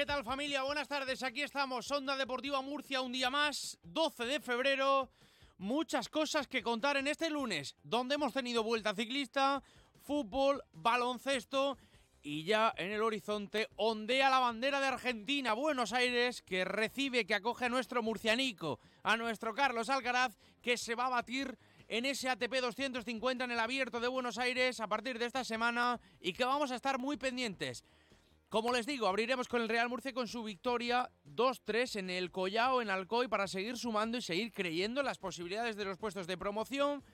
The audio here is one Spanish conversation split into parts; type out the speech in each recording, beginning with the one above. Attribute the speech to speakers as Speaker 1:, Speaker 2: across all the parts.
Speaker 1: ¿Qué tal familia? Buenas tardes, aquí estamos, Onda Deportiva Murcia, un día más, 12 de febrero. Muchas cosas que contar en este lunes, donde hemos tenido vuelta ciclista, fútbol, baloncesto y ya en el horizonte ondea la bandera de Argentina, Buenos Aires, que recibe, que acoge a nuestro murcianico, a nuestro Carlos Alcaraz, que se va a batir en ese ATP 250 en el abierto de Buenos Aires a partir de esta semana y que vamos a estar muy pendientes. Como les digo, abriremos con el Real Murcia con su victoria 2-3 en el Collao, en Alcoy, para seguir sumando y seguir creyendo en las posibilidades de los puestos de promoción.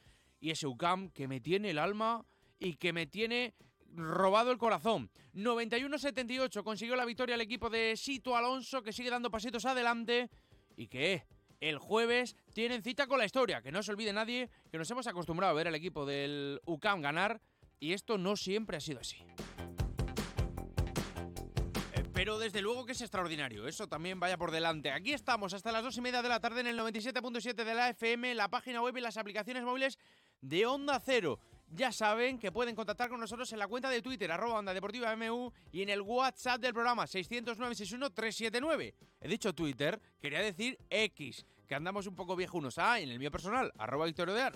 Speaker 1: Y ese UCAM que me tiene el alma y que me tiene robado el corazón. 91-78 consiguió la victoria el equipo de Sito Alonso, que sigue dando pasitos adelante y que el jueves tienen cita con la historia. Que no se olvide nadie que nos hemos acostumbrado a ver al equipo del UCAM ganar y esto no siempre ha sido así. Pero desde luego que es extraordinario, eso también vaya por delante. Aquí estamos hasta las dos y media de la tarde en el 97.7 de la FM, la página web y las aplicaciones móviles de Onda Cero. Ya saben que pueden contactar con nosotros en la cuenta de Twitter, arroba Onda Deportiva MU, y en el WhatsApp del programa 609-61-379. He dicho Twitter, quería decir X, que andamos un poco viejunos. Ah, en el mío personal, arroba Victorio de.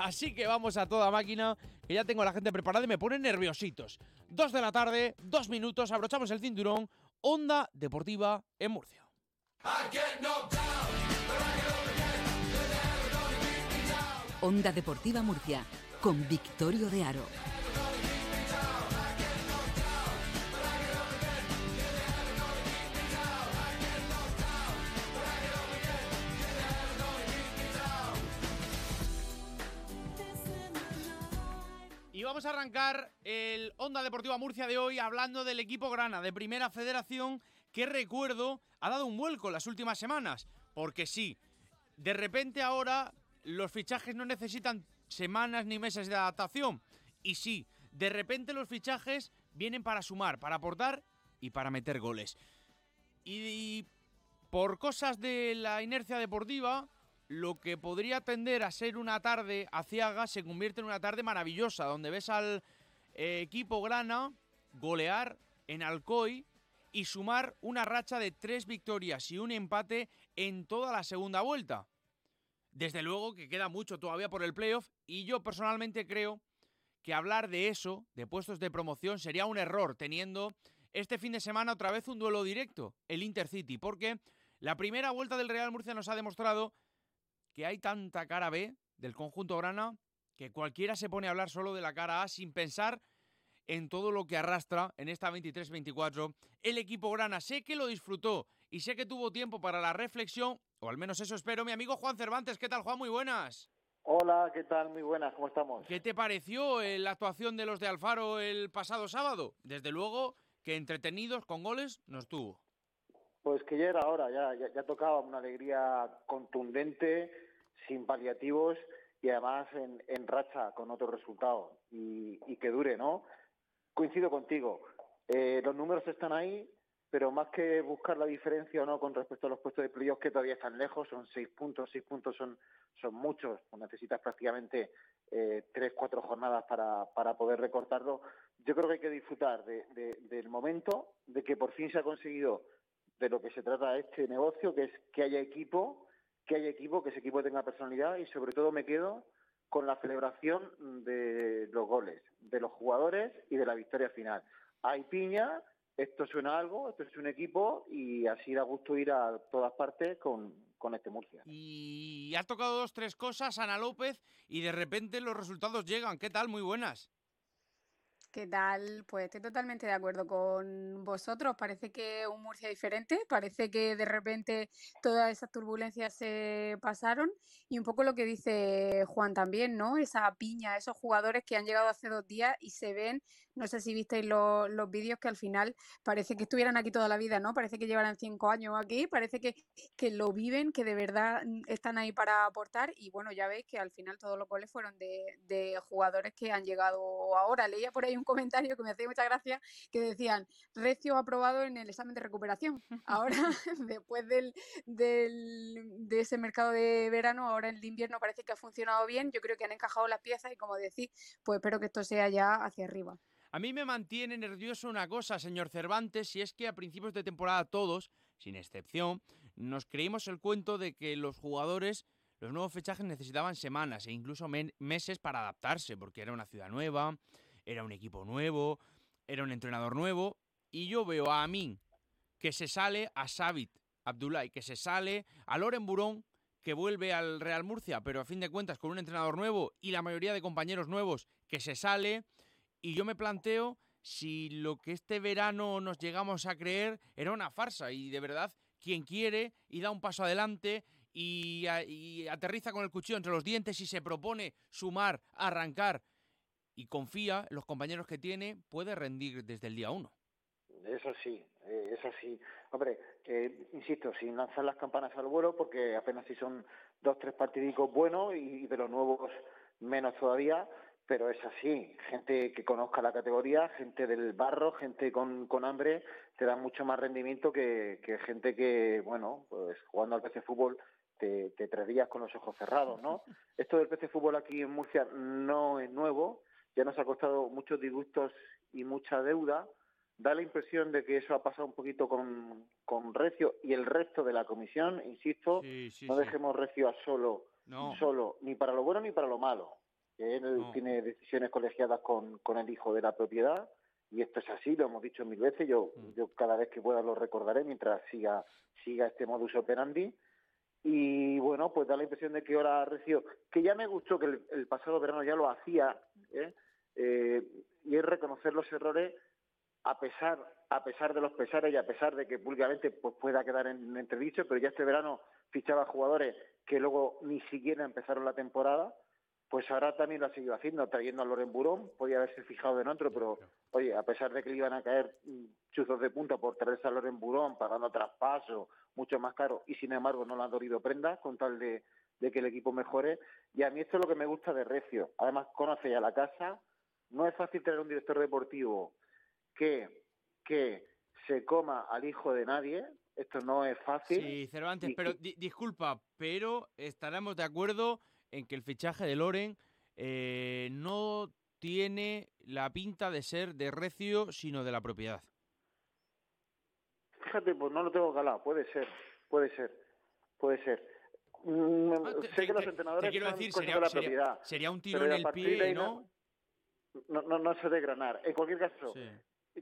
Speaker 1: Así que vamos a toda máquina, que ya tengo a la gente preparada y me ponen nerviositos. Dos de la tarde, dos minutos, abrochamos el cinturón, Onda Deportiva en Murcia.
Speaker 2: Onda Deportiva Murcia, con Victorio de Aro.
Speaker 1: Vamos a arrancar el Onda Deportiva Murcia de hoy hablando del equipo Grana de Primera Federación que recuerdo ha dado un vuelco las últimas semanas. Porque sí, de repente ahora los fichajes no necesitan semanas ni meses de adaptación. Y sí, de repente los fichajes vienen para sumar, para aportar y para meter goles. Y, por cosas de la inercia deportiva, lo que podría tender a ser una tarde aciaga se convierte en una tarde maravillosa, donde ves al eh, equipo grana golear en Alcoy y sumar una racha de tres victorias y un empate en toda la segunda vuelta. Desde luego que queda mucho todavía por el playoff y yo personalmente creo que hablar de eso, de puestos de promoción, sería un error teniendo este fin de semana otra vez un duelo directo, el Intercity, porque la primera vuelta del Real Murcia nos ha demostrado que hay tanta cara B del conjunto grana que cualquiera se pone a hablar solo de la cara A sin pensar en todo lo que arrastra en esta 23-24 el equipo grana. Sé que lo disfrutó y sé que tuvo tiempo para la reflexión, o al menos eso espero. Mi amigo Juan Cervantes, ¿qué tal Juan? Muy buenas.
Speaker 3: Hola, ¿qué tal? Muy buenas, ¿cómo estamos?
Speaker 1: ¿Qué te pareció eh, la actuación de los de Alfaro el pasado sábado? Desde luego que entretenidos con goles nos tuvo.
Speaker 3: Pues que ya era hora, ya, ya, ya tocaba una alegría contundente, sin paliativos y además en, en racha con otro resultado y, que dure, ¿no? Coincido contigo, eh, los números están ahí, pero más que buscar la diferencia o no con respecto a los puestos de playoff que todavía están lejos, son seis puntos, seis puntos son, son muchos, pues necesitas prácticamente eh, tres, cuatro jornadas para, para poder recortarlo. Yo creo que hay que disfrutar de, de, del momento, de que por fin se ha conseguido de lo que se trata este negocio, que es que haya equipo, que haya equipo, que ese equipo tenga personalidad y sobre todo me quedo con la celebración de los goles, de los jugadores y de la victoria final. Hay piña, esto suena algo, esto es un equipo y así da gusto ir a todas partes con, con este Murcia.
Speaker 1: Y ha tocado dos, tres cosas Ana López y de repente los resultados llegan. ¿Qué tal? Muy buenas.
Speaker 4: ¿Qué tal? Pues estoy totalmente de acuerdo con vosotros. Parece que un Murcia diferente, parece que de repente todas esas turbulencias se pasaron y un poco lo que dice Juan también, ¿no? Esa piña, esos jugadores que han llegado hace dos días y se ven, no sé si visteis los, los vídeos que al final parece que estuvieran aquí toda la vida, ¿no? Parece que llevaran cinco años aquí, parece que, que lo viven, que de verdad mm, están ahí para aportar y bueno, ya veis que al final todos los goles fueron de, de jugadores que han llegado ahora. Leía por ahí un comentario que me hacía mucha gracia que decían, Recio aprobado en el examen de recuperación. Ahora, después del, del, de ese mercado de verano, ahora el de invierno parece que ha funcionado bien. Yo creo que han encajado las piezas y como decís, pues espero que esto sea ya hacia arriba.
Speaker 1: A mí me mantiene nervioso una cosa, señor Cervantes, y es que a principios de temporada todos, sin excepción, nos creímos el cuento de que los jugadores los nuevos fichajes necesitaban semanas e incluso meses para adaptarse, porque era una ciudad nueva, era un equipo nuevo, era un entrenador nuevo, y yo veo a Amin que se sale, a Sabit Abdullah que se sale, a Loren Burón que vuelve al Real Murcia, pero a fin de cuentas con un entrenador nuevo y la mayoría de compañeros nuevos que se sale, y yo me planteo si lo que este verano nos llegamos a creer era una farsa y de verdad quien quiere y da un paso adelante y, aterriza con el cuchillo entre los dientes y se propone sumar, arrancar y confía en los compañeros que tiene, puede rendir desde el día uno.
Speaker 3: Eso sí, eh, es así. Hombre, eh, insisto, sin lanzar las campanas al vuelo, porque apenas si son dos, tres partidicos buenos y de los nuevos menos todavía, pero es así. Gente que conozca la categoría, gente del barro, gente con, con hambre, te da mucho más rendimiento que, que gente que, bueno, pues jugando al PC Fútbol te, te traerías con los ojos cerrados, ¿no? Esto del PC Fútbol aquí en Murcia no es nuevo, ya nos ha costado muchos disgustos y mucha deuda. Da la impresión de que eso ha pasado un poquito con, con Recio y el resto de la comisión, insisto,
Speaker 1: Sí, sí,
Speaker 3: no
Speaker 1: sí.
Speaker 3: dejemos Recio a solo,
Speaker 1: No.
Speaker 3: solo, ni para lo bueno ni para lo malo. Que Él
Speaker 1: No.
Speaker 3: tiene decisiones colegiadas con, con el hijo de la propiedad y esto es así, lo hemos dicho mil veces, yo,
Speaker 1: Mm.
Speaker 3: yo cada vez que pueda lo recordaré mientras siga, siga este modus operandi. Y bueno, pues da la impresión de que ahora Recio, que ya me gustó que el, el pasado verano ya lo hacía, ¿eh? Eh, y es reconocer los errores a pesar a pesar de los pesares y a pesar de que públicamente pues pueda quedar en entredicho, pero ya este verano fichaba jugadores que luego ni siquiera empezaron la temporada, pues ahora también lo ha seguido haciendo, trayendo a Loren Burón, podía haberse fijado en otro, pero oye, a pesar de que le iban a caer mm, chuzos de punta por traerse a Loren Burón, pagando traspaso, mucho más caro, y sin embargo no le han dolido prendas con tal de, de que el equipo mejore. Y a mí esto es lo que me gusta de Recio. Además, conoce ya la casa. No es fácil tener un director deportivo que, que se coma al hijo de nadie. Esto no es fácil.
Speaker 1: Sí, Cervantes,
Speaker 3: Y-
Speaker 1: pero di- disculpa, pero estaremos de acuerdo en que el fichaje de Loren eh, no tiene la pinta de ser de Recio, sino de la propiedad.
Speaker 3: Fíjate, pues no lo tengo calado. Puede ser, puede ser, puede ser. Mm,
Speaker 1: Ah, te-
Speaker 3: sé
Speaker 1: te-
Speaker 3: que los entrenadores
Speaker 1: te quiero
Speaker 3: son
Speaker 1: decir,
Speaker 3: cosas
Speaker 1: sería,
Speaker 3: de la
Speaker 1: sería-
Speaker 3: propiedad.
Speaker 1: sería un tiro en el pie, ¿no?
Speaker 3: No, no, no se desgranar. En cualquier caso,
Speaker 1: Sí.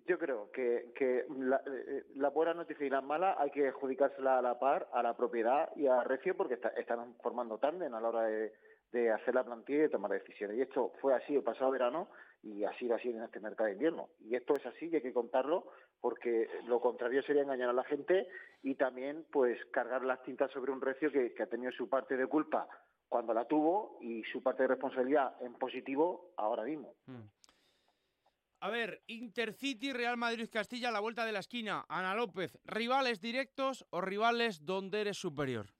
Speaker 3: Yo creo que, que la, eh, la buena noticia y la mala hay que adjudicársela a la par a la propiedad y a Recio porque está- están formando tándem a la hora de, hacer la plantilla y de tomar decisiones. Y esto fue así el pasado verano y así va a en este mercado de invierno. Y esto es así y hay que contarlo porque lo contrario sería engañar a la gente y también pues cargar las tintas sobre un Recio que, que ha tenido su parte de culpa cuando la tuvo y su parte de responsabilidad en positivo ahora mismo.
Speaker 1: Mm. A ver, Intercity, Real Madrid, Castilla, la vuelta de la esquina. Ana López, ¿rivales directos o rivales donde eres superior?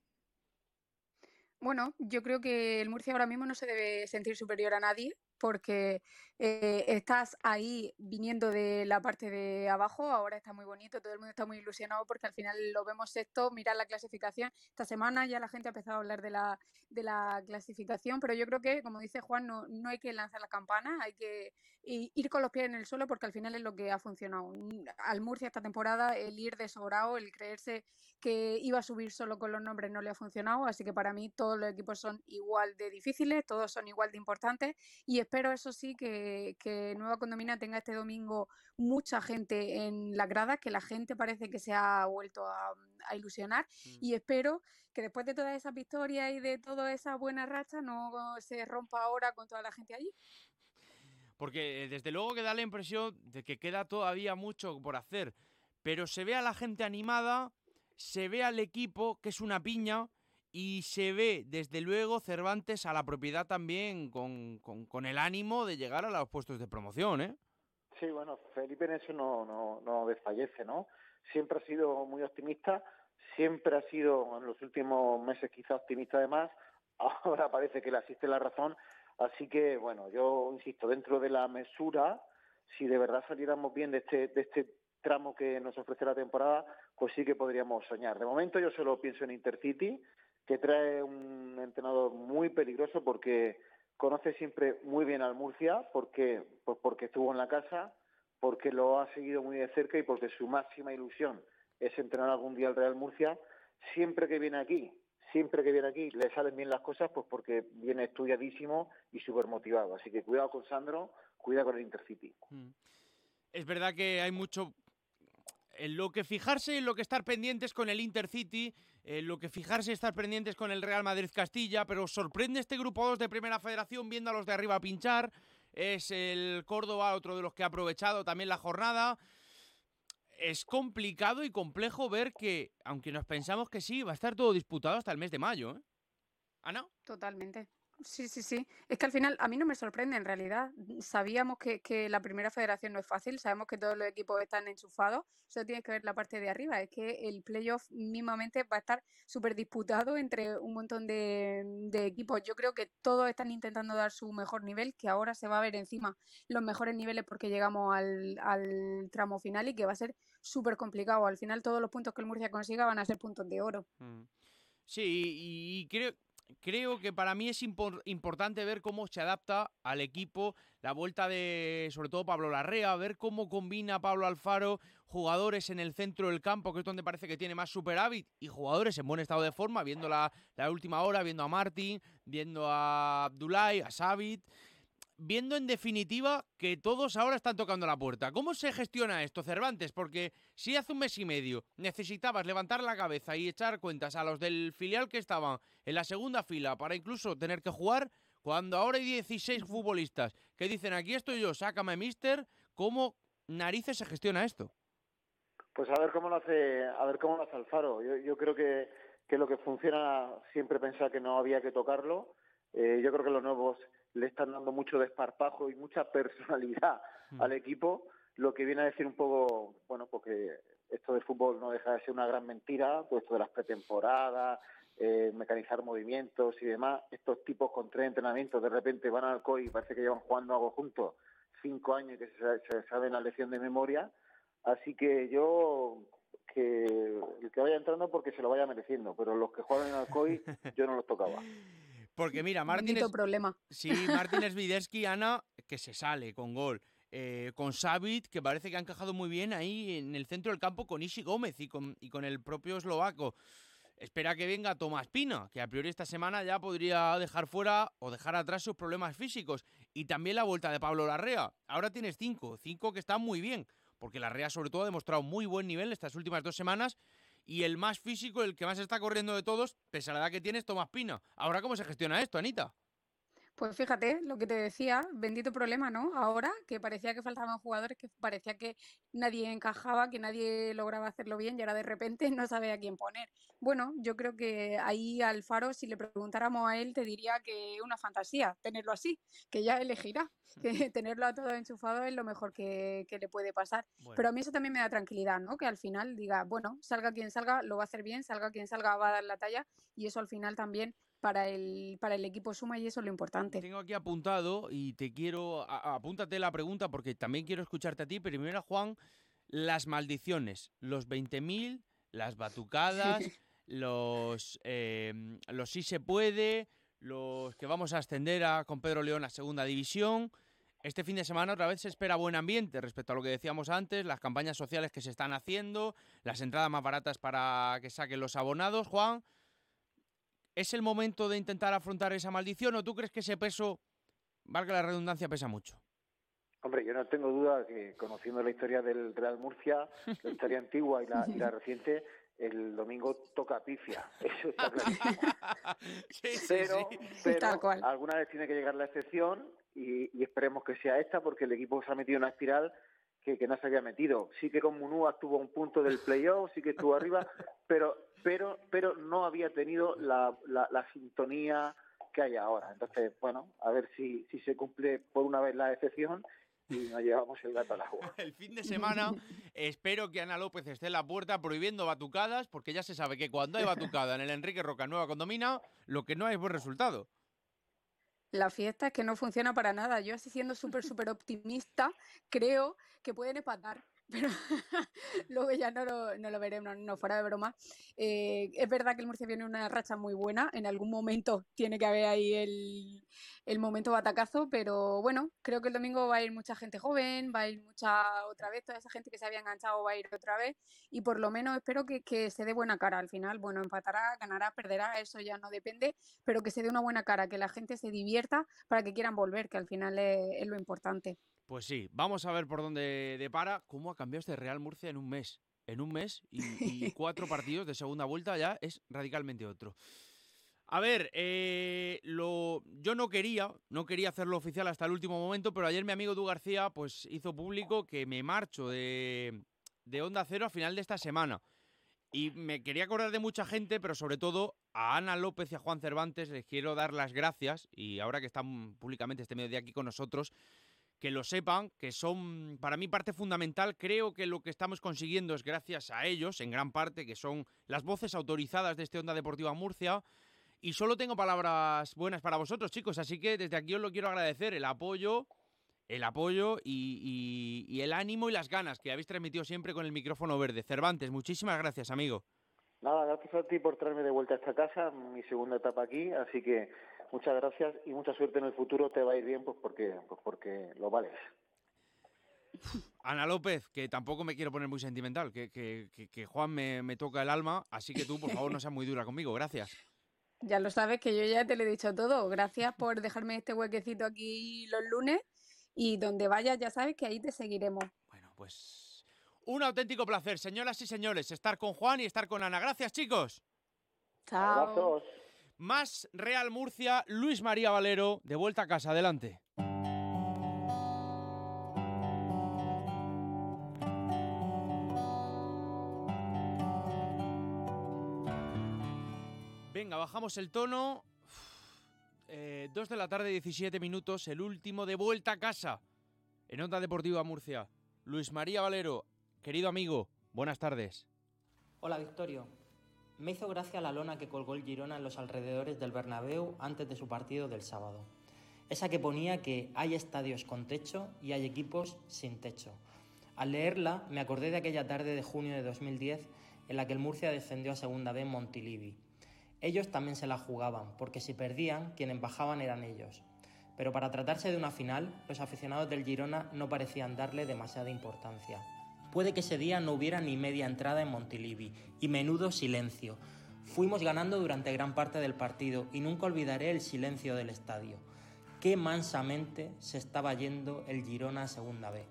Speaker 4: Bueno, yo creo que el Murcia ahora mismo no se debe sentir superior a nadie porque eh, estás ahí viniendo de la parte de abajo, ahora está muy bonito, todo el mundo está muy ilusionado porque al final lo vemos esto, mirar la clasificación. Esta semana ya la gente ha empezado a hablar de la, de la clasificación, pero yo creo que, como dice Juan, no, no hay que lanzar la campana, hay que ir con los pies en el suelo porque al final es lo que ha funcionado. Mm, Al Murcia esta temporada el ir de sobrado, el creerse que iba a subir solo con los nombres no le ha funcionado, así que para mí todos los equipos son igual de difíciles, todos son igual de importantes y espero eso sí que, que Nueva Condomina tenga este domingo mucha gente en la grada, que la gente parece que se ha vuelto a, a ilusionar
Speaker 1: Mm.
Speaker 4: y espero que después de todas esas victorias y de toda esa buena racha no se rompa ahora con toda la gente allí.
Speaker 1: porque eh, desde luego que da la impresión de que queda todavía mucho por hacer, pero se ve a la gente animada, se ve al equipo que es una piña y se ve desde luego Cervantes a la propiedad también con, con, el ánimo de llegar a los puestos de promoción, ¿eh?
Speaker 3: Sí, bueno, Felipe en eso no, no, no desfallece, ¿no? Siempre ha sido muy optimista, siempre ha sido en los últimos meses quizá optimista además, ahora parece que le asiste la razón, así que bueno, yo insisto, dentro de la mesura, si de verdad saliéramos bien de este, de este tramo que nos ofrece la temporada, pues sí que podríamos soñar. De momento yo solo pienso en Intercity, que trae un entrenador muy peligroso porque conoce siempre muy bien al Murcia, porque, pues porque estuvo en la casa, porque lo ha seguido muy de cerca y porque su máxima ilusión es entrenar algún día al Real Murcia. Siempre que viene aquí, siempre que viene aquí le salen bien las cosas, pues porque viene estudiadísimo y súper motivado. Así que cuidado con Sandro, cuidado con el Intercity. Mm.
Speaker 1: Es verdad que hay mucho en lo que fijarse, en lo que estar pendientes con el Intercity, en lo que fijarse estar pendientes con el Real Madrid Castilla, pero sorprende este grupo 2 de Primera Federación viendo a los de arriba pinchar. Es el Córdoba, otro de los que ha aprovechado también la jornada. Es complicado y complejo ver que, aunque nos pensamos que sí, va a estar todo disputado hasta el mes de mayo. ¿eh? ¿Ana?
Speaker 4: Totalmente. Sí, sí, sí. Es que al final a mí no me sorprende en realidad. Sabíamos que, que, la primera federación no es fácil, sabemos que todos los equipos están enchufados, solo tienes que ver la parte de arriba. Es que el playoff mismamente va a estar súper disputado entre un montón de, de, equipos. Yo creo que todos están intentando dar su mejor nivel, que ahora se va a ver encima los mejores niveles porque llegamos al, al tramo final y que va a ser súper complicado. Al final todos los puntos que el Murcia consiga van a ser puntos de oro. Mm.
Speaker 1: Sí, y creo, creo que para mí es importante ver cómo se adapta al equipo la vuelta de, sobre todo, Pablo Larrea, ver cómo combina Pablo Alfaro jugadores en el centro del campo, que es donde parece que tiene más superávit, y jugadores en buen estado de forma, viendo la, la última hora, viendo a Martín, viendo a Abdullah, a Savit viendo en definitiva que todos ahora están tocando la puerta. ¿Cómo se gestiona esto, Cervantes? Porque si hace un mes y medio necesitabas levantar la cabeza y echar cuentas a los del filial que estaban en la segunda fila para incluso tener que jugar, cuando ahora hay 16 futbolistas que dicen aquí estoy yo, sácame mister, ¿cómo narices se gestiona esto?
Speaker 3: Pues a ver cómo lo hace, a ver cómo lo hace Alfaro. Yo, yo creo que, que, lo que funciona siempre pensar que no había que tocarlo. Eh, yo creo que los nuevos le están dando mucho desparpajo y mucha personalidad hmm. al equipo, lo que viene a decir un poco, bueno, porque esto de fútbol no deja de ser una gran mentira, pues esto de las pretemporadas, eh, mecanizar movimientos y demás, estos tipos con tres entrenamientos de repente van al COI y parece que llevan jugando algo juntos cinco años y que se, saben la lección de memoria, así que yo que el que vaya entrando porque se lo vaya mereciendo, pero los que juegan en Alcoy yo no los tocaba.
Speaker 1: Porque mira, Martín
Speaker 4: problema.
Speaker 1: Sí, Martín Sviderski, Ana, que se sale con gol. Eh, con Savit, que parece que ha encajado muy bien ahí en el centro del campo con Ishi Gómez y con, y con el propio eslovaco. Espera que venga Tomás Pina, que a priori esta semana ya podría dejar fuera o dejar atrás sus problemas físicos. Y también la vuelta de Pablo Larrea. Ahora tienes cinco, cinco que están muy bien, porque Larrea sobre todo ha demostrado muy buen nivel estas últimas dos semanas y el más físico, el que más está corriendo de todos, pese a la edad que tienes, Tomás Pina. Ahora, ¿cómo se gestiona esto, Anita?
Speaker 4: Pues fíjate, lo que te decía, bendito problema, ¿no? Ahora que parecía que faltaban jugadores, que parecía que nadie encajaba, que nadie lograba hacerlo bien y ahora de repente no sabe a quién poner. Bueno, yo creo que ahí Alfaro, si le preguntáramos a él, te diría que una fantasía tenerlo así, que ya elegirá, que tenerlo a todo enchufado es lo mejor que, le puede pasar. Pero a mí eso también me da tranquilidad, ¿no? Que al final diga, bueno, salga quien salga, lo va a hacer bien, salga quien salga, va a dar la talla y eso al final también para el, para el equipo suma y eso es lo importante.
Speaker 1: Tengo aquí apuntado y te quiero, apúntate la pregunta porque también quiero escucharte a ti. Primero, Juan, las maldiciones, los 20.000, las batucadas, los, eh, los sí se puede, los que vamos a ascender a, con Pedro León a segunda división. Este fin de semana otra vez se espera buen ambiente respecto a lo que decíamos antes, las campañas sociales que se están haciendo, las entradas más baratas para que saquen los abonados. Juan, ¿Es el momento de intentar afrontar esa maldición o tú crees que ese peso, valga la redundancia, pesa mucho?
Speaker 3: Hombre, yo no tengo duda que conociendo la historia del Real Murcia, la historia antigua y la, reciente, el domingo toca pifia, eso está claro.
Speaker 1: Sí, sí,
Speaker 3: pero,
Speaker 1: sí.
Speaker 3: pero
Speaker 4: Tal cual.
Speaker 3: alguna vez tiene que llegar la excepción y, y esperemos que sea esta porque el equipo se ha metido en una espiral que, no se había metido. Sí que con Munúa estuvo a un punto del playoff, sí que estuvo arriba, pero pero pero no había tenido la, la, la sintonía que hay ahora. Entonces, bueno, a ver si, si se cumple por una vez la excepción y nos llevamos el gato al agua.
Speaker 1: El fin de semana espero que Ana López esté en la puerta prohibiendo batucadas, porque ya se sabe que cuando hay batucada en el Enrique Roca Nueva Condomina, lo que no es buen resultado.
Speaker 4: La fiesta es que no funciona para nada. Yo así siendo súper, súper optimista, creo que pueden empatar. Pero luego ya no lo, veremos, no, fuera de broma. Eh, es verdad que el Murcia viene en una racha muy buena. En algún momento tiene que haber ahí el, momento batacazo, pero bueno, creo que el domingo va a ir mucha gente joven, va a ir mucha otra vez, toda esa gente que se había enganchado va a ir otra vez y por lo menos espero que, se dé buena cara al final. Bueno, empatará, ganará, perderá, eso ya no depende, pero que se dé una buena cara, que la gente se divierta para que quieran volver, que al final es lo importante.
Speaker 1: Pues sí, vamos a ver por dónde depara cómo ha cambiado este Real Murcia en un mes. En un mes y, y cuatro partidos de segunda vuelta ya es radicalmente otro. A ver, eh, lo, yo no quería, no quería hacerlo oficial hasta el último momento, pero ayer mi amigo Du García pues hizo público que me marcho de, de Onda Cero a final de esta semana. Y me quería acordar de mucha gente, pero sobre todo a Ana López y a Juan Cervantes les quiero dar las gracias. Y ahora que están públicamente este mediodía aquí con nosotros, que lo sepan, que son para mí parte fundamental. Creo que lo que estamos consiguiendo es gracias a ellos, en gran parte, que son las voces autorizadas de este Onda Deportiva Murcia. Y solo tengo palabras buenas para vosotros, chicos, así que desde aquí os lo quiero agradecer, el apoyo, el apoyo y, y- el ánimo y las ganas que habéis transmitido siempre con el micrófono verde. Cervantes, muchísimas gracias, amigo.
Speaker 3: Nada, gracias a ti por traerme de vuelta a esta casa, mi segunda etapa aquí, así que muchas gracias y mucha suerte en el futuro, te va a ir bien pues porque, pues porque lo vales.
Speaker 1: Ana López, que tampoco me quiero poner muy sentimental, que, que- que- que Juan me, me toca el alma, así que tú, por favor, no seas muy dura conmigo. Gracias.
Speaker 4: Ya lo sabes que yo ya te lo he dicho todo. Gracias por dejarme este huequecito aquí los lunes y donde vayas ya sabes que ahí te seguiremos.
Speaker 1: Bueno, pues un auténtico placer, señoras y señores, estar con Juan y estar con Ana. Gracias, chicos.
Speaker 4: Chao.
Speaker 3: Abrazos.
Speaker 1: Más Real Murcia, Luis María Valero, de vuelta a casa. Adelante. Venga, bajamos el tono. Eh, dos de la tarde, 17 minutos, el último de vuelta a casa. En Onda Deportiva Murcia. Luis María Valero, querido amigo, buenas tardes.
Speaker 5: Hola Victorio. Me hizo gracia la lona que colgó el Girona en los alrededores del Bernabéu antes de su partido del sábado. Esa que ponía que hay estadios con techo y hay equipos sin techo. Al leerla me acordé de aquella tarde de junio de 2010 en la que el Murcia descendió a Segunda B en Montilivi. Ellos también se la jugaban, porque si perdían, quienes bajaban eran ellos. Pero para tratarse de una final, los aficionados del Girona no parecían darle demasiada importancia. Puede que ese día no hubiera ni media entrada en Montilivi, y menudo silencio. Fuimos ganando durante gran parte del partido y nunca olvidaré el silencio del estadio. Qué mansamente se estaba yendo el Girona a Segunda B.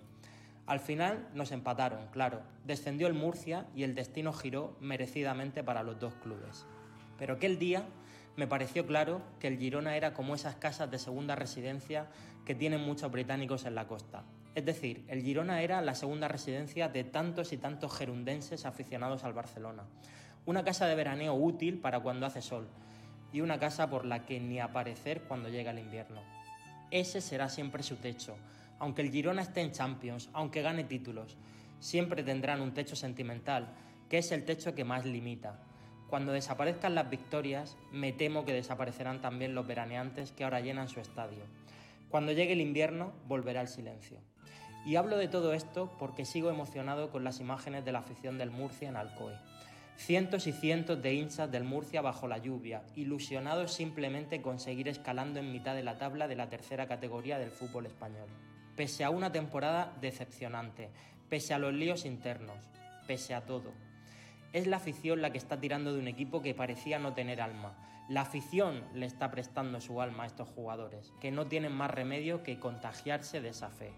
Speaker 5: Al final nos empataron, claro. Descendió el Murcia y el destino giró merecidamente para los dos clubes. Pero aquel día me pareció claro que el Girona era como esas casas de segunda residencia que tienen muchos británicos en la costa. Es decir, el Girona era la segunda residencia de tantos y tantos gerundenses aficionados al Barcelona. Una casa de veraneo útil para cuando hace sol y una casa por la que ni aparecer cuando llega el invierno. Ese será siempre su techo. Aunque el Girona esté en Champions, aunque gane títulos, siempre tendrán un techo sentimental, que es el techo que más limita. Cuando desaparezcan las victorias, me temo que desaparecerán también los veraneantes que ahora llenan su estadio. Cuando llegue el invierno, volverá el silencio. Y hablo de todo esto porque sigo emocionado con las imágenes de la afición del Murcia en Alcoy. Cientos y cientos de hinchas del Murcia bajo la lluvia, ilusionados simplemente con seguir escalando en mitad de la tabla de la tercera categoría del fútbol español. Pese a una temporada decepcionante, pese a los líos internos, pese a todo. Es la afición la que está tirando de un equipo que parecía no tener alma. La afición le está prestando su alma a estos jugadores, que no tienen más remedio que contagiarse de esa fe.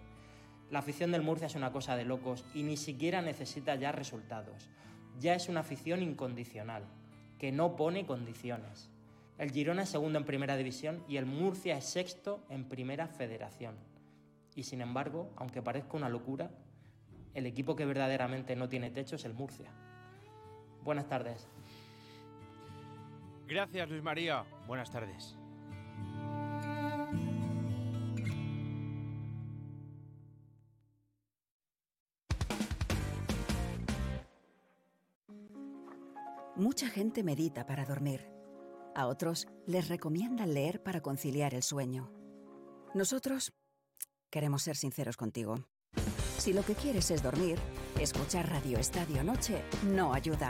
Speaker 5: La afición del Murcia es una cosa de locos y ni siquiera necesita ya resultados. ya es una afición incondicional, que no pone condiciones. El Girona es segundo en primera división y el Murcia es sexto en primera federación. Y sin embargo, aunque parezca una locura, el equipo que verdaderamente no tiene techo es el Murcia. Buenas tardes.
Speaker 1: Gracias Luis María. Buenas tardes.
Speaker 2: Mucha gente medita para dormir. A otros les recomiendan leer para conciliar el sueño. Nosotros queremos ser sinceros contigo. Si lo que quieres es dormir, escuchar Radio Estadio Noche no ayuda.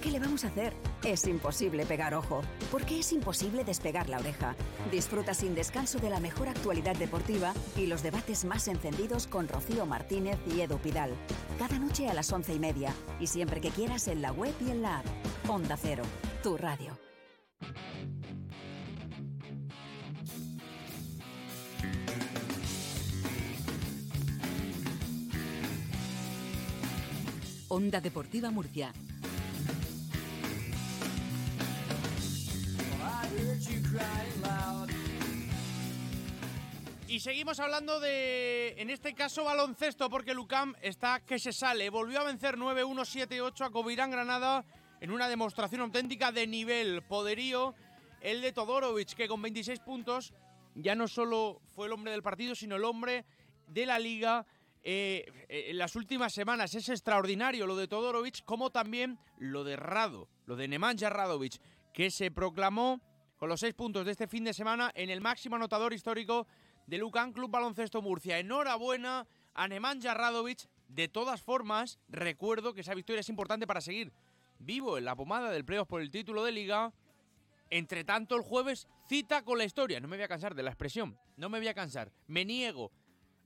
Speaker 2: ¿Qué le vamos a hacer? Es imposible pegar ojo, porque es imposible despegar la oreja. Disfruta sin descanso de la mejor actualidad deportiva y los debates más encendidos con Rocío Martínez y Edu Pidal. Cada noche a las once y media y siempre que quieras en la web y en la app. Onda Cero, tu radio. Onda Deportiva Murcia.
Speaker 1: Y seguimos hablando de, en este caso, baloncesto, porque Lucam está que se sale. Volvió a vencer 9-1-7-8 a Covirán Granada en una demostración auténtica de nivel, poderío, el de Todorovic, que con 26 puntos ya no solo fue el hombre del partido, sino el hombre de la liga eh, en las últimas semanas. Es extraordinario lo de Todorovic, como también lo de Rado, lo de Nemanja Radovic, que se proclamó con los seis puntos de este fin de semana en el máximo anotador histórico de Lucan Club Baloncesto Murcia. Enhorabuena a Nemanja Radovic. De todas formas, recuerdo que esa victoria es importante para seguir vivo en la pomada del playoff por el título de liga. Entre tanto, el jueves cita con la historia. No me voy a cansar de la expresión. No me voy a cansar. Me niego.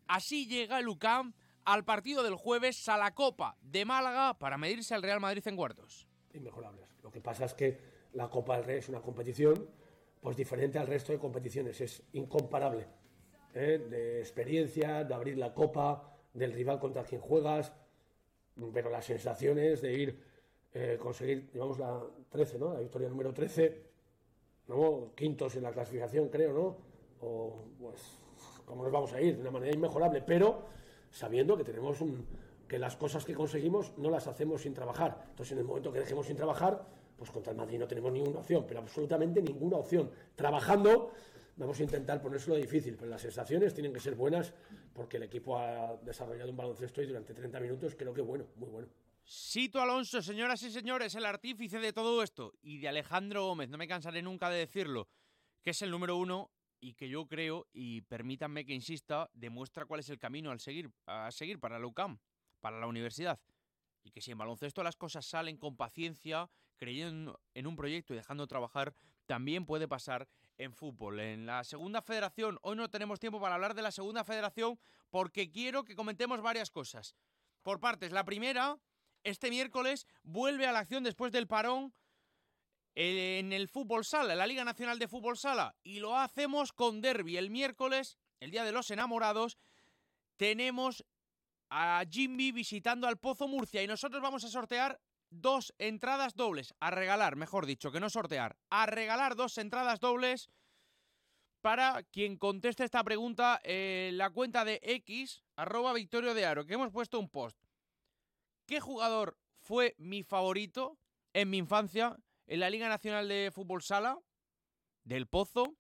Speaker 1: Así llega el UCAM al partido del jueves a la Copa de Málaga para medirse al Real Madrid en cuartos.
Speaker 6: Inmejorables. Lo que pasa es que la Copa del Rey es una competición pues diferente al resto de competiciones. Es incomparable. ¿eh? De experiencia, de abrir la Copa, del rival contra quien juegas. Pero las sensaciones de ir eh, conseguir, digamos, la 13, ¿no? La victoria número 13, ¿no? Quintos en la clasificación, creo, ¿no? O, pues, ¿cómo nos vamos a ir? De una manera inmejorable, pero sabiendo que tenemos un, que las cosas que conseguimos no las hacemos sin trabajar. Entonces, en el momento que dejemos sin trabajar, pues contra el Madrid no tenemos ninguna opción, pero absolutamente ninguna opción. Trabajando, vamos a intentar ponérselo difícil, pero las sensaciones tienen que ser buenas porque el equipo ha desarrollado un baloncesto y durante 30 minutos creo que bueno, muy bueno.
Speaker 1: Sito Alonso, señoras y señores, el artífice de todo esto, y de Alejandro Gómez, no me cansaré nunca de decirlo, que es el número uno y que yo creo, y permítanme que insista, demuestra cuál es el camino al seguir, a seguir para la UCAM, para la universidad. Y que si en baloncesto las cosas salen con paciencia, creyendo en un proyecto y dejando trabajar, también puede pasar en fútbol. En la segunda federación, hoy no tenemos tiempo para hablar de la segunda federación porque quiero que comentemos varias cosas. Por partes, la primera, este miércoles vuelve a la acción después del parón en el fútbol sala, en la Liga Nacional de Fútbol Sala, y lo hacemos con derby. El miércoles, el Día de los Enamorados, tenemos a Jimmy visitando al Pozo Murcia y nosotros vamos a sortear dos entradas dobles, a regalar, mejor dicho, que no sortear, a regalar dos entradas dobles para quien conteste esta pregunta en la cuenta de X, arroba Victorio de Aro, que hemos puesto un post. ¿Qué jugador fue mi favorito en mi infancia en la Liga Nacional de Fútbol Sala? Del Pozo.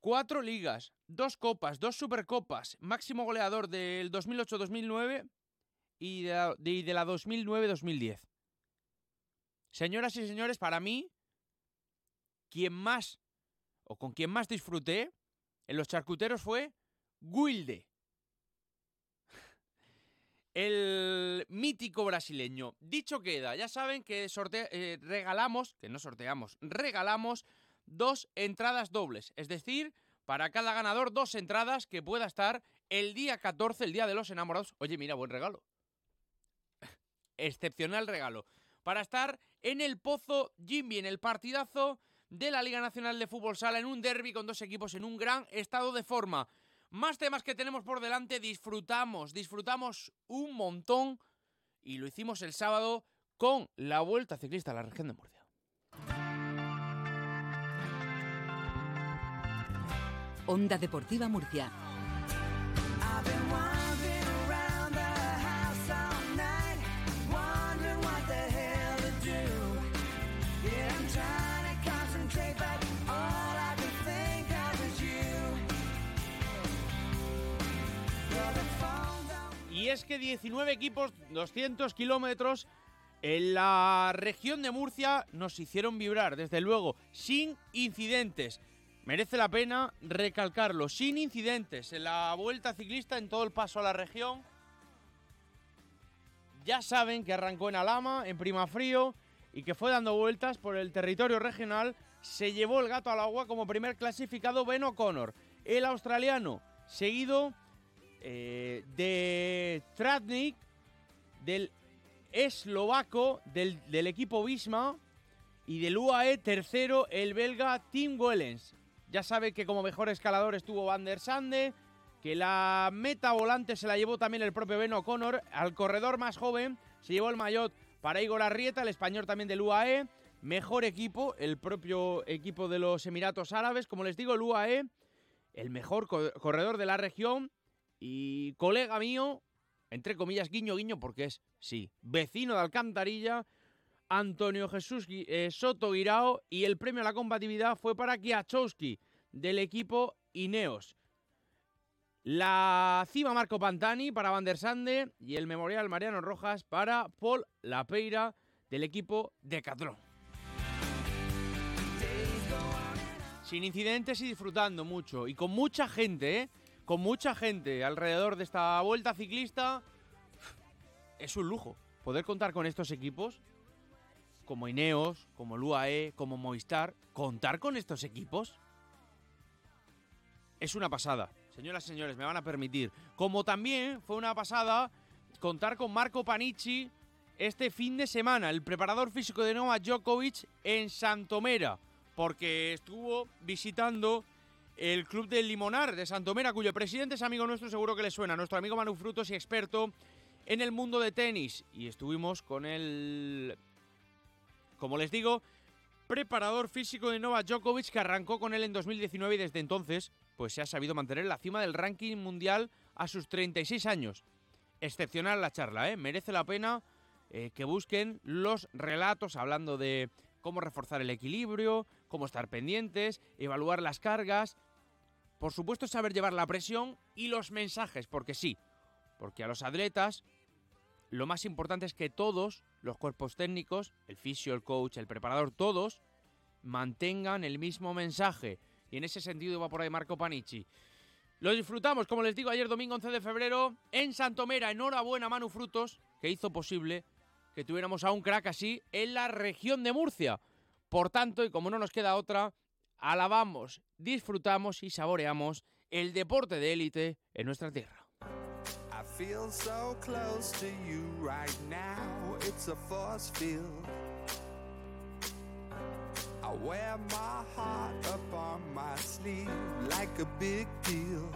Speaker 1: Cuatro ligas, dos copas, dos supercopas, máximo goleador del 2008-2009 y de la, de, de la 2009-2010. Señoras y señores, para mí, quien más o con quien más disfruté en los charcuteros fue Guilde el mítico brasileño. Dicho queda, ya saben que sorte eh, regalamos, que no sorteamos, regalamos dos entradas dobles. Es decir, para cada ganador dos entradas que pueda estar el día 14, el día de los enamorados. Oye, mira, buen regalo. Excepcional regalo. Para estar en el Pozo Jimmy, en el partidazo de la Liga Nacional de Fútbol Sala, en un derby con dos equipos en un gran estado de forma. Más temas que tenemos por delante, disfrutamos, disfrutamos un montón y lo hicimos el sábado con la Vuelta Ciclista a la región de Murcia.
Speaker 7: Onda Deportiva Murcia.
Speaker 1: Es que 19 equipos, 200 kilómetros en la región de Murcia nos hicieron vibrar, desde luego, sin incidentes. Merece la pena recalcarlo, sin incidentes en la vuelta ciclista en todo el paso a la región. Ya saben que arrancó en Alama, en Primafrío, y que fue dando vueltas por el territorio regional. Se llevó el gato al agua como primer clasificado Ben O'Connor, el australiano, seguido eh, de Tratnik, del eslovaco, del, del equipo Bisma, y del UAE tercero el belga Tim Wellens. Ya sabe que como mejor escalador estuvo Van der Sande, que la meta volante se la llevó también el propio Ben O'Connor. Al corredor más joven se llevó el maillot para Igor Arrieta, el español también del UAE. Mejor equipo, el propio equipo de los Emiratos Árabes. Como les digo, el UAE, el mejor corredor de la región y colega mío, entre comillas, guiño guiño, porque es, sí, vecino de Alcantarilla, Antonio Jesús eh, Soto Guirao y el premio a la combatividad fue para Kiachowski del equipo Ineos. La cima Marco Pantani para Van der Sande y el memorial Mariano Rojas para Paul Lapeira del equipo Decathlon. Sin incidentes y disfrutando mucho y con mucha gente, ¿eh? Con mucha gente alrededor de esta vuelta ciclista. Es un lujo poder contar con estos equipos como Ineos, como el UAE, como Movistar, contar con estos equipos es una pasada. Señoras y señores, me van a permitir. Como también fue una pasada contar con Marco Panici este fin de semana, el preparador físico de Novak Djokovic en Santomera, porque estuvo visitando el club del Limonar de Santomera, cuyo presidente es amigo nuestro, seguro que le suena, nuestro amigo Manu Frutos y experto en el mundo de tenis. Y estuvimos con el como les digo, preparador físico de Novak Djokovic que arrancó con él en 2019 y desde entonces pues se ha sabido mantener la cima del ranking mundial a sus 36 años. Excepcional la charla, ¿eh? merece la pena eh, que busquen los relatos hablando de cómo reforzar el equilibrio, cómo estar pendientes, evaluar las cargas, por supuesto saber llevar la presión y los mensajes, porque sí, porque a los atletas lo más importante es que todos los cuerpos técnicos, el fisio, el coach, el preparador, todos mantengan el mismo mensaje. Y en ese sentido va por ahí Marco Panici. Lo disfrutamos, como les digo, ayer domingo 11 de febrero en Santomera. Enhorabuena Manu Frutos, que hizo posible que tuviéramos a un crack así en la región de Murcia. Por tanto, y como no nos queda otra, alabamos, disfrutamos y saboreamos el deporte de élite en nuestra tierra. feel so close to you right now. It's a force field. I wear my heart up on my sleeve like a big deal.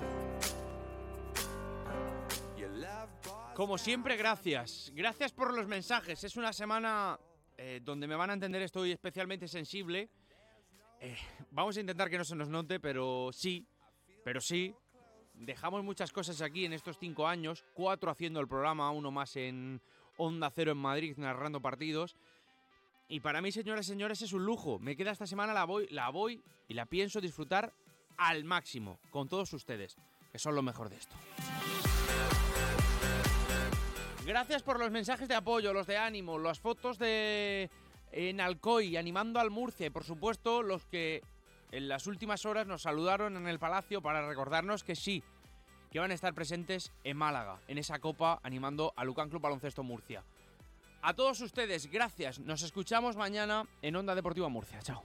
Speaker 1: Como siempre, gracias. Gracias por los mensajes. Es una semana eh, donde me van a entender, estoy especialmente sensible. Eh, vamos a intentar que no se nos note, pero sí, pero sí, dejamos muchas cosas aquí en estos cinco años, cuatro haciendo el programa, uno más en Onda Cero en Madrid narrando partidos. Y para mí, señoras y señores, es un lujo. Me queda esta semana, la voy, la voy y la pienso disfrutar al máximo con todos ustedes, que son lo mejor de esto. Gracias por los mensajes de apoyo, los de ánimo, las fotos de en Alcoy, animando al Murcia y por supuesto los que en las últimas horas nos saludaron en el Palacio para recordarnos que sí, que van a estar presentes en Málaga, en esa copa animando a Lucan Club Baloncesto Murcia. A todos ustedes, gracias. Nos escuchamos mañana en Onda Deportiva Murcia. Chao.